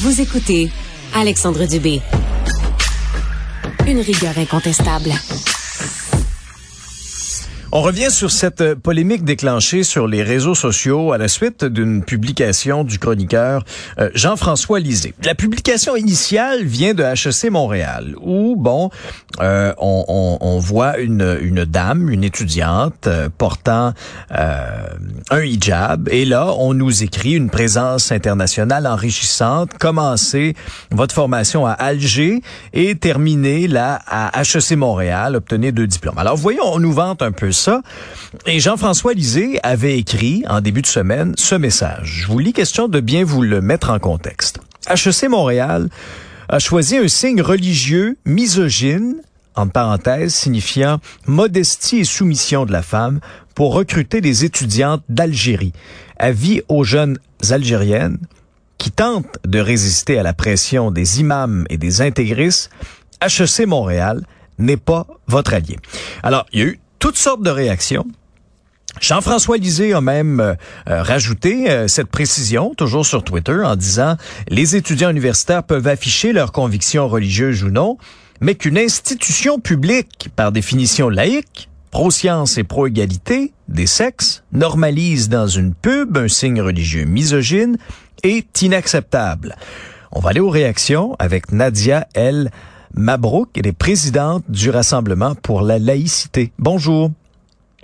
Vous écoutez Alexandre Dubé. Une rigueur incontestable. On revient sur cette polémique déclenchée sur les réseaux sociaux à la suite d'une publication du chroniqueur euh, Jean-François Lisée. La publication initiale vient de HEC Montréal, où bon, euh, on, on, on, voit une, une dame, une étudiante euh, portant un hijab, et là on nous écrit une présence internationale enrichissante. Commencez votre formation à Alger et terminez là à HEC Montréal, obtenez deux diplômes. Alors voyons, on nous vante un peu ça. Et Jean-François Lisée avait écrit en début de semaine ce message. Je vous lis question de bien vous le mettre en contexte. HEC Montréal a choisi un signe religieux misogyne, en parenthèse, signifiant modestie et soumission de la femme, pour recruter des étudiantes d'Algérie. Avis aux jeunes algériennes qui tentent de résister à la pression des imams et des intégristes, HEC Montréal n'est pas votre allié. Alors, il y a eu toutes sortes de réactions. Jean-François Lisée a même euh, euh, rajouté euh, cette précision, toujours sur Twitter, en disant les étudiants universitaires peuvent afficher leurs convictions religieuses ou non, mais qu'une institution publique, par définition laïque, pro-science et pro-égalité des sexes, normalise dans une pub un signe religieux misogyne est inacceptable. On va aller aux réactions avec Nadia L. Mabrouk, elle est présidente du Rassemblement pour la laïcité. Bonjour.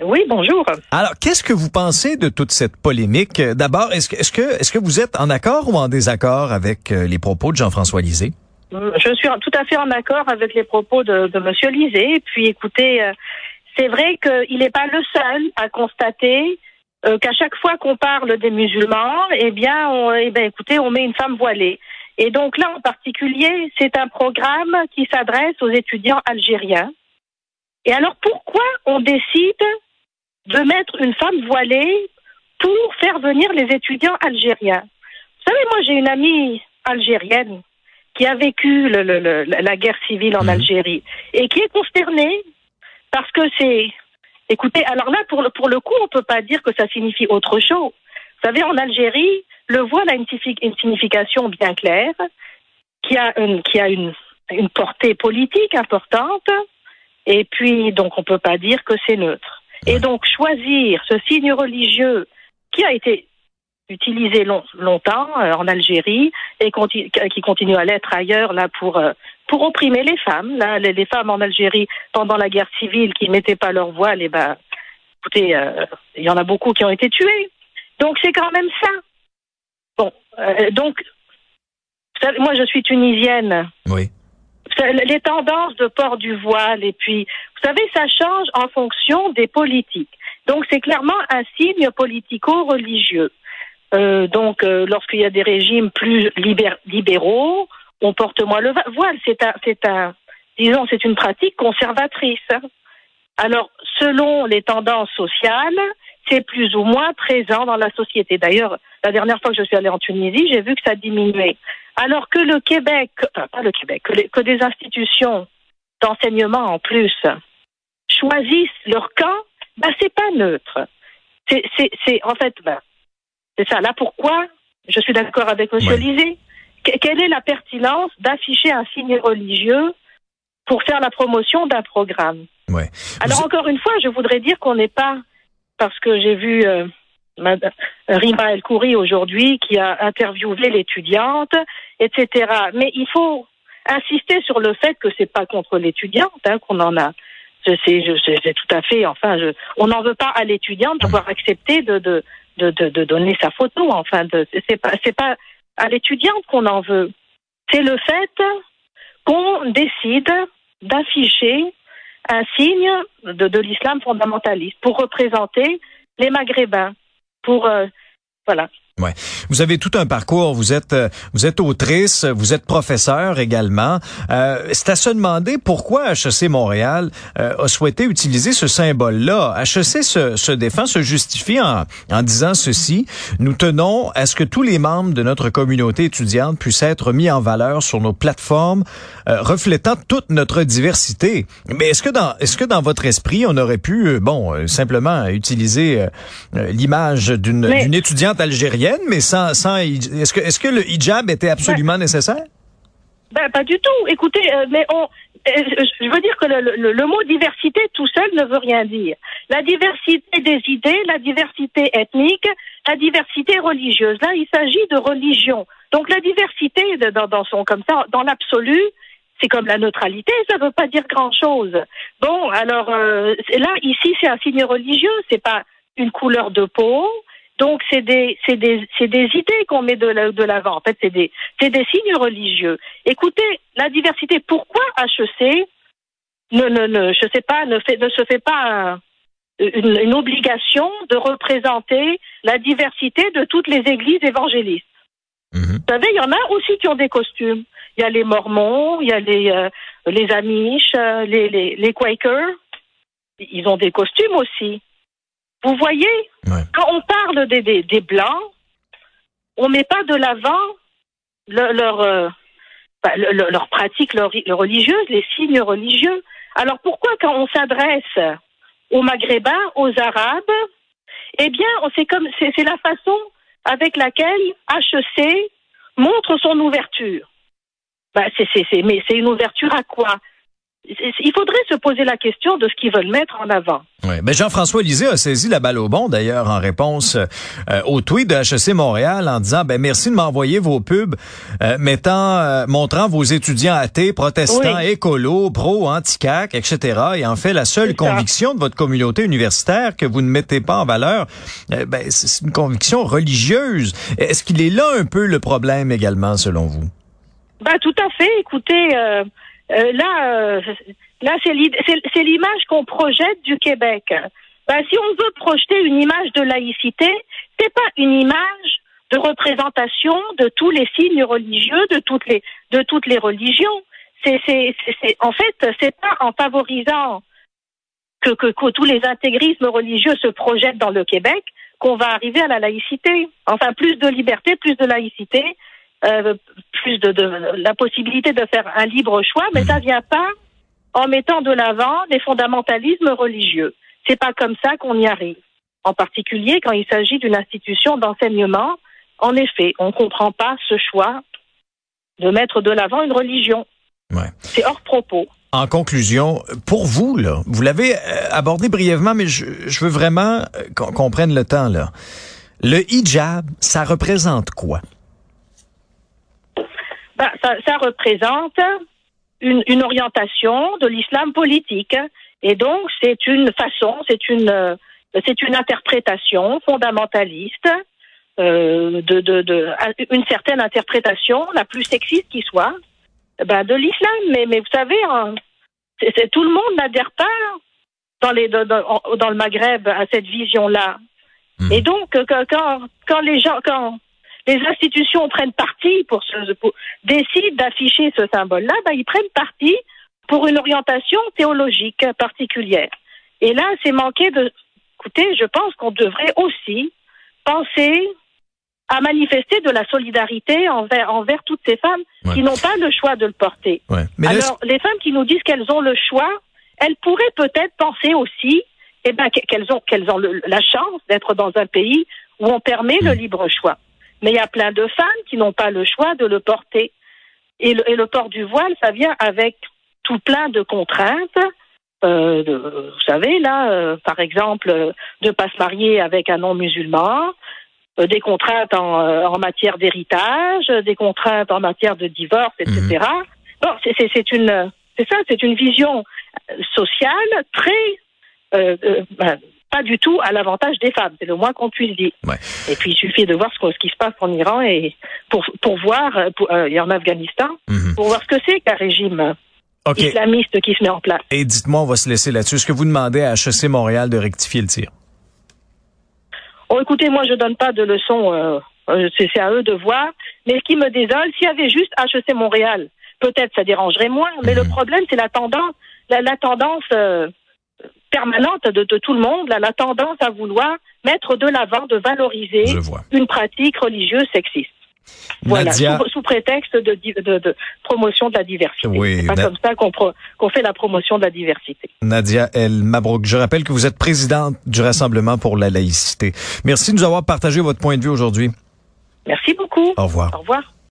Oui, bonjour. Alors, qu'est-ce que vous pensez de toute cette polémique? D'abord, est-ce que, est-ce que, est-ce que vous êtes en accord ou en désaccord avec euh, les propos de Jean-François Lisée? Euh, je suis tout à fait en accord avec les propos de, de Monsieur Lisée. Puis, écoutez, euh, c'est vrai qu'il n'est pas le seul à constater qu'à chaque fois qu'on parle des musulmans, eh bien, on, eh bien, écoutez, on met une femme voilée. Et donc là, en particulier, c'est un programme qui s'adresse aux étudiants algériens. Et alors, pourquoi on décide de mettre une femme voilée pour faire venir les étudiants algériens? Vous savez, moi, j'ai une amie algérienne qui a vécu le, le, la guerre civile en mhm. Algérie et qui est consternée parce que c'est... Écoutez, alors là, pour le, pour le coup, on peut pas dire que ça signifie autre chose. Vous savez, en Algérie, le voile a une, signification bien claire, qui a une, qui a une, une portée politique importante, et puis donc on ne peut pas dire que c'est neutre. Et donc choisir ce signe religieux qui a été utilisé longtemps euh, en Algérie et qui continue à l'être ailleurs là pour euh, pour opprimer les femmes. Là, les, femmes en Algérie pendant la guerre civile qui mettaient pas leur voile, et ben, écoutez, euh, il y en a beaucoup qui ont été tués. Donc c'est quand même ça. Euh, donc, moi je suis tunisienne. Oui. Les tendances de port du voile, et puis, vous savez, ça change en fonction des politiques. Donc c'est clairement un signe politico-religieux. Euh, donc euh, lorsqu'il y a des régimes plus libéraux, on porte moins le voile. C'est un, c'est un, disons, c'est une pratique conservatrice. Alors, selon les tendances sociales, c'est plus ou moins présent dans la société. D'ailleurs, la dernière fois que je suis allée en Tunisie, j'ai vu que ça diminuait. Alors que le Québec, enfin pas le Québec, que, des institutions d'enseignement en plus choisissent leur camp, ben c'est pas neutre. C'est, c'est, en fait, ben, c'est ça. Là, pourquoi je suis d'accord avec M. Lisée Quelle est la pertinence d'afficher un signe religieux pour faire la promotion d'un programme? Ouais. Alors encore une fois, je voudrais dire qu'on n'est pas parce que j'ai vu euh, Rima El Khoury aujourd'hui qui a interviewé l'étudiante, etc. Mais il faut insister sur le fait que c'est pas contre l'étudiante hein, qu'on en a. C'est, tout à fait. Enfin, je, on n'en veut pas à l'étudiante d'avoir accepté de, de, donner sa photo. Enfin, c'est pas c'est pas à l'étudiante qu'on en veut. C'est le fait qu'on décide d'afficher un signe de, de l'islam fondamentaliste pour représenter les Maghrébins, pour euh, voilà, Ouais. Vous avez tout un parcours. Vous êtes euh, vous êtes autrice, vous êtes professeur également. Euh, c'est à se demander pourquoi HEC Montréal euh, a souhaité utiliser ce symbole-là. HEC se, se défend, se justifie en, en disant ceci nous tenons à ce que tous les membres de notre communauté étudiante puissent être mis en valeur sur nos plateformes, euh, reflétant toute notre diversité. Mais est-ce que dans est-ce que dans votre esprit, on aurait pu bon simplement utiliser l'image d'une d'une étudiante algérienne moyenne, mais sans, sans est-ce que, est-ce que le hijab était absolument nécessaire? Ben, pas du tout. Écoutez, euh, mais on, euh, je veux dire que le, le, mot diversité tout seul ne veut rien dire. La diversité des idées, la diversité ethnique, la diversité religieuse. Là, il s'agit de religion. Donc la diversité dans, dans son comme ça, dans l'absolu, c'est comme la neutralité, ça ne veut pas dire grand-chose. Bon, alors euh, là, ici, c'est un signe religieux, c'est pas une couleur de peau. Donc c'est des c'est des c'est des idées qu'on met de l'avant. En fait, c'est des c'est des signes religieux. Écoutez, la diversité. Pourquoi HEC ne ne ne je sais pas ne fait ne se fait pas une, une obligation de représenter la diversité de toutes les églises évangélistes? Mhm. Vous savez, il y en a aussi qui ont des costumes. Il y a les Mormons, il y a les euh, les Amish, euh, les, les les Quakers. Ils ont des costumes aussi. Vous voyez, quand on parle des, Blancs, on met pas de l'avant leur, euh, bah, leur pratique religieuse, les signes religieux. Alors pourquoi quand on s'adresse aux Maghrébins, aux Arabes, eh bien, c'est comme c'est la façon avec laquelle HEC montre son ouverture. Bah, c'est mais c'est une ouverture à quoi? Il faudrait se poser la question de ce qu'ils veulent mettre en avant. Oui, mais Jean-François Lisée a saisi la balle au bon d'ailleurs en réponse euh, au tweet de HEC Montréal en disant ben merci de m'envoyer vos pubs euh, mettant euh, montrant vos étudiants athées, protestants, écolos, pro, anti-CAC, etc. Et en fait la seule conviction de votre communauté universitaire que vous ne mettez pas en valeur, ben c'est une conviction religieuse. Est-ce qu'il est là un peu le problème également selon vous? Ben tout à fait. Écoutez. Euh, là, euh, là c'est l'image qu'on projette du Québec. Ben, si on veut projeter une image de laïcité, c'est pas une image de représentation de tous les signes religieux, de toutes les, de toutes les religions. C'est, en fait, c'est pas en favorisant que, que, que tous les intégrismes religieux se projettent dans le Québec qu'on va arriver à la laïcité. Enfin, plus de liberté, plus de laïcité, euh, plus de, la possibilité de faire un libre choix, mais ça vient pas en mettant de l'avant des fondamentalismes religieux. C'est pas comme ça qu'on y arrive. En particulier quand il s'agit d'une institution d'enseignement. En effet, on ne comprend pas ce choix de mettre de l'avant une religion. C'est hors propos. En conclusion, pour vous, là, vous l'avez euh, abordé brièvement, mais je, veux vraiment euh, qu'on prenne le temps, là. Le hijab, ça représente quoi? Bah, ça, ça, représente une, une orientation de l'islam politique. Et donc, c'est une façon, c'est une, euh, c'est une interprétation fondamentaliste euh, de, de, de, une certaine interprétation, la plus sexiste qui soit, bah, de l'islam. Mais, mais vous savez, hein, c'est, tout le monde n'adhère pas dans, les, dans, dans le Maghreb à cette vision-là. Hmm. Et donc, quand, quand les gens, quand les institutions prennent parti pour, ce, décident d'afficher ce symbole-là, ben, ils prennent parti pour une orientation théologique particulière. Et là, c'est manqué de. Écoutez, je pense qu'on devrait aussi penser à manifester de la solidarité envers, envers toutes ces femmes qui n'ont pas le choix de le porter. Alors, les femmes qui nous disent qu'elles ont le choix, elles pourraient peut-être penser aussi eh ben, qu'elles ont, qu'elles ont la chance d'être dans un pays où on permet le hmm. libre choix. Mais il y a plein de femmes qui n'ont pas le choix de le porter. Et le, port du voile, ça vient avec tout plein de contraintes. Euh, vous savez, là, euh, par exemple, de ne pas se marier avec un non-musulman, euh, des contraintes en, matière d'héritage, des contraintes en matière de divorce, etc. Mhm. Bon, c'est une, c'est ça, c'est une vision sociale très ben, pas du tout à l'avantage des femmes. C'est le moins qu'on puisse dire. Et puis il suffit de voir ce, ce, qui se passe en Iran et pour, pour voir euh, pour, euh, et en Afghanistan mhm. pour voir ce que c'est qu'un régime islamiste qui se met en place. Et dites-moi, on va se laisser là-dessus. Est-ce que vous demandez à HEC Montréal de rectifier le tir? Oh, écoutez, moi je donne pas de leçons. Euh, c'est à eux de voir. Mais ce qui me désole, s'il y avait juste HEC Montréal, peut-être ça dérangerait moins. Mais le mhm. problème, c'est la tendance, la, tendance permanente de, tout le monde, la tendance à vouloir mettre de l'avant, de valoriser une pratique religieuse sexiste. Voilà, sous, prétexte de, promotion de la diversité. Oui, c'est pas comme ça qu'on fait la promotion de la diversité. Nadia El Mabrouk, je rappelle que vous êtes présidente du Rassemblement pour la laïcité. Merci de nous avoir partagé votre point de vue aujourd'hui. Merci beaucoup. Au revoir. Au revoir.